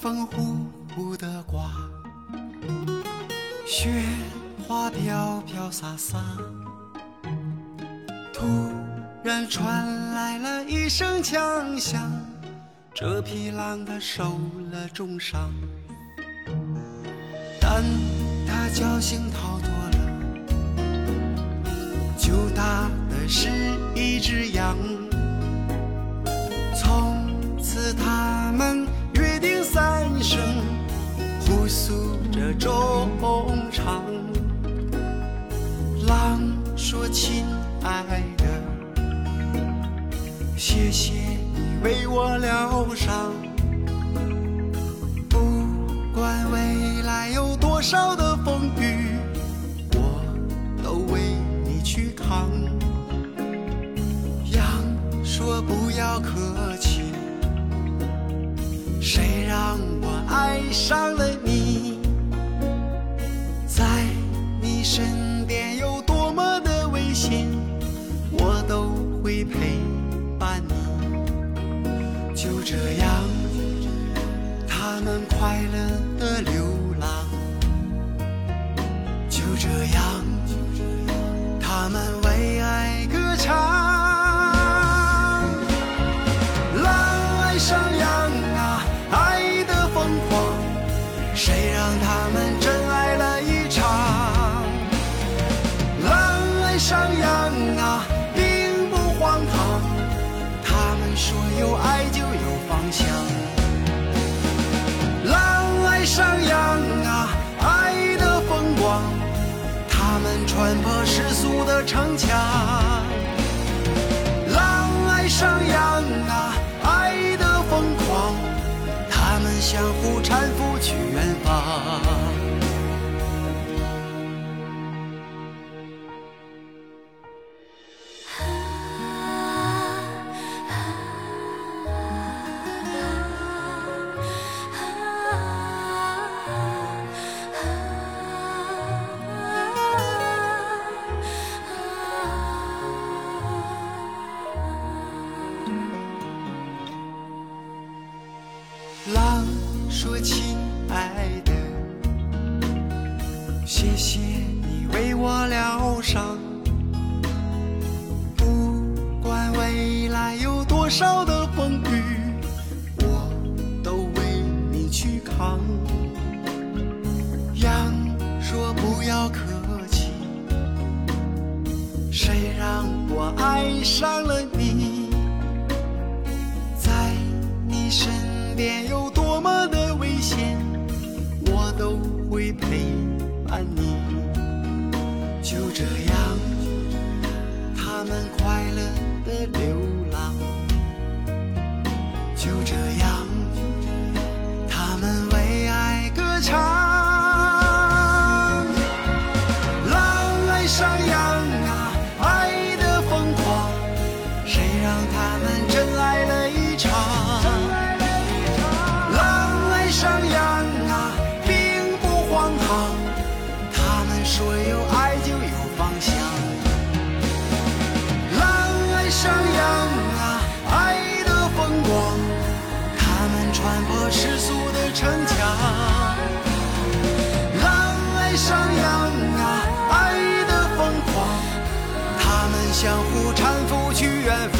风呼呼地刮，雪花飘飘洒洒。突然传来了一声枪响，这匹狼它受了重伤，但它侥幸逃脱了，救它的是一只羊。衷肠。狼说：“亲爱的，谢谢你为我疗伤。不管未来有多少的风雨，我都为你去扛。”羊说：“不要客气，谁让我爱上了你？就这样，他们快乐的流浪。就这样，他们为爱歌唱。狼爱上羊啊，爱的疯狂，谁让他们穿破世俗的城墙。狼爱上羊啊，说：“亲爱的，谢谢你为我疗伤。不管未来有多少的风雨，我都为你去扛。”羊说：“不要客气，谁让我爱上了你？”在你身边有多会陪伴你。就这样，他们快乐的流上羊啊，爱的疯狂，他们相互搀扶去远方。